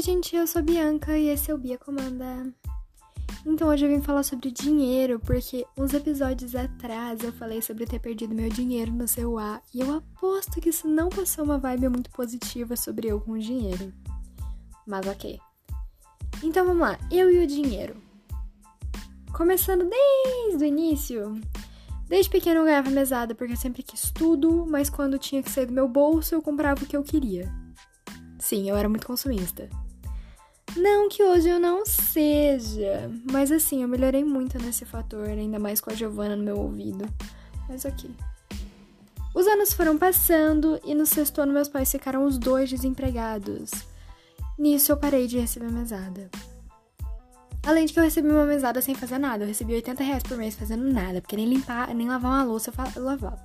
Oi, gente, eu sou Bianca e esse é o Bia Comanda. Então, hoje eu vim falar sobre dinheiro, porque uns episódios atrás eu falei sobre ter perdido meu dinheiro no celular e eu aposto que isso não passou uma vibe muito positiva sobre eu com o dinheiro. Mas ok. Então vamos lá, eu e o dinheiro. Começando desde o início. Desde pequeno eu ganhava mesada porque eu sempre quis tudo, mas quando tinha que sair do meu bolso eu comprava o que eu queria. Sim, eu era muito consumista. Não que hoje eu não seja, mas assim, eu melhorei muito nesse fator, ainda mais com a Giovana no meu ouvido. Mas ok. Os anos foram passando e no sexto ano meus pais ficaram os dois desempregados. Nisso eu parei de receber mesada. Além de que eu recebi uma mesada sem fazer nada. Eu recebi 80 reais por mês fazendo nada, porque nem limpar, nem lavar uma louça eu lavava.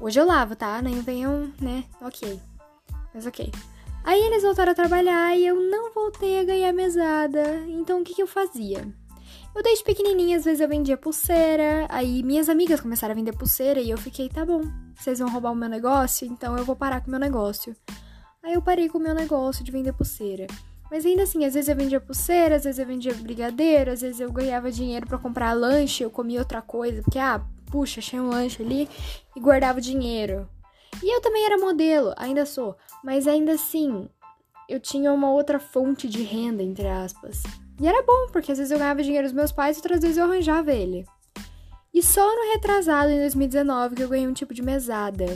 Hoje eu lavo, tá? Nem venham, né? Ok. Mas ok. Aí eles voltaram a trabalhar e eu não voltei a ganhar mesada. Então o que, que eu fazia? Eu desde pequenininha, às vezes eu vendia pulseira, aí minhas amigas começaram a vender pulseira e eu fiquei, tá bom, vocês vão roubar o meu negócio, então eu vou parar com o meu negócio. Aí eu parei com o meu negócio de vender pulseira. Mas ainda assim, às vezes eu vendia pulseira, às vezes eu vendia brigadeiro, às vezes eu ganhava dinheiro para comprar lanche, eu comia outra coisa, porque, ah, puxa, achei um lanche ali e guardava o dinheiro. E eu também era modelo, ainda sou, mas ainda assim, eu tinha uma outra fonte de renda, entre aspas. E era bom, porque às vezes eu ganhava dinheiro dos meus pais e outras vezes eu arranjava ele. E só no retrasado, em 2019, que eu ganhei um tipo de mesada.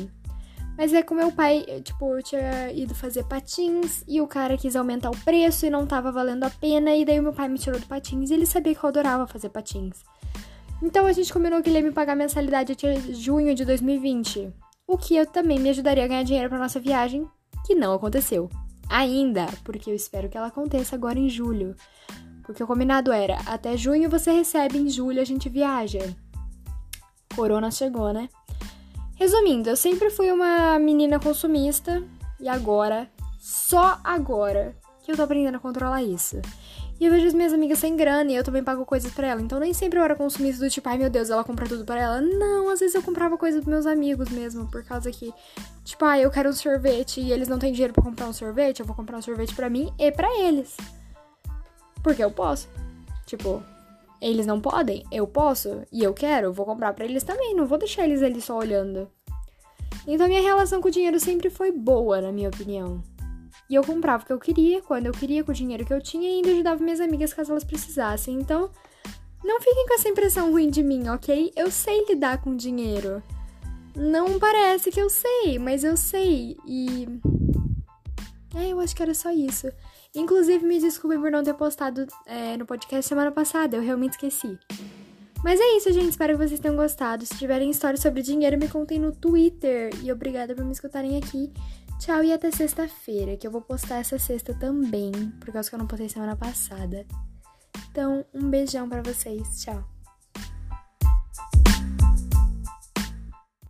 Mas é com meu pai, tipo, eu tinha ido fazer patins e o cara quis aumentar o preço e não tava valendo a pena. E daí o meu pai me tirou do patins e ele sabia que eu adorava fazer patins. Então a gente combinou que ele ia me pagar mensalidade até junho de 2020 o que eu também me ajudaria a ganhar dinheiro para nossa viagem, que não aconteceu. Ainda, porque eu espero que ela aconteça agora em julho. Porque o combinado era, até junho você recebe, em julho a gente viaja. Corona chegou, né? Resumindo, eu sempre fui uma menina consumista e agora, só agora, que eu tô aprendendo a controlar isso. E eu vejo as minhas amigas sem grana e eu também pago coisas para ela. Então nem sempre eu era consumista do tipo, ai meu Deus, ela compra tudo para ela. Não, às vezes eu comprava coisas pros meus amigos mesmo, por causa que, tipo, ai, eu quero um sorvete e eles não têm dinheiro para comprar um sorvete, eu vou comprar um sorvete para mim e para eles. Porque eu posso. Tipo, eles não podem, eu posso e eu quero, vou comprar para eles também, não vou deixar eles ali só olhando. Então minha relação com o dinheiro sempre foi boa, na minha opinião. E eu comprava o que eu queria, quando eu queria, com o dinheiro que eu tinha, e ainda ajudava minhas amigas caso elas precisassem. Então, não fiquem com essa impressão ruim de mim, ok? Eu sei lidar com dinheiro. Não parece que eu sei, mas eu sei. E. É, eu acho que era só isso. Inclusive, me desculpem por não ter postado é, no podcast semana passada, eu realmente esqueci. Mas é isso, gente. Espero que vocês tenham gostado. Se tiverem histórias sobre dinheiro, me contem no Twitter. E obrigada por me escutarem aqui. Tchau e até sexta-feira, que eu vou postar essa sexta também, por causa que eu não postei semana passada. Então, um beijão para vocês. Tchau.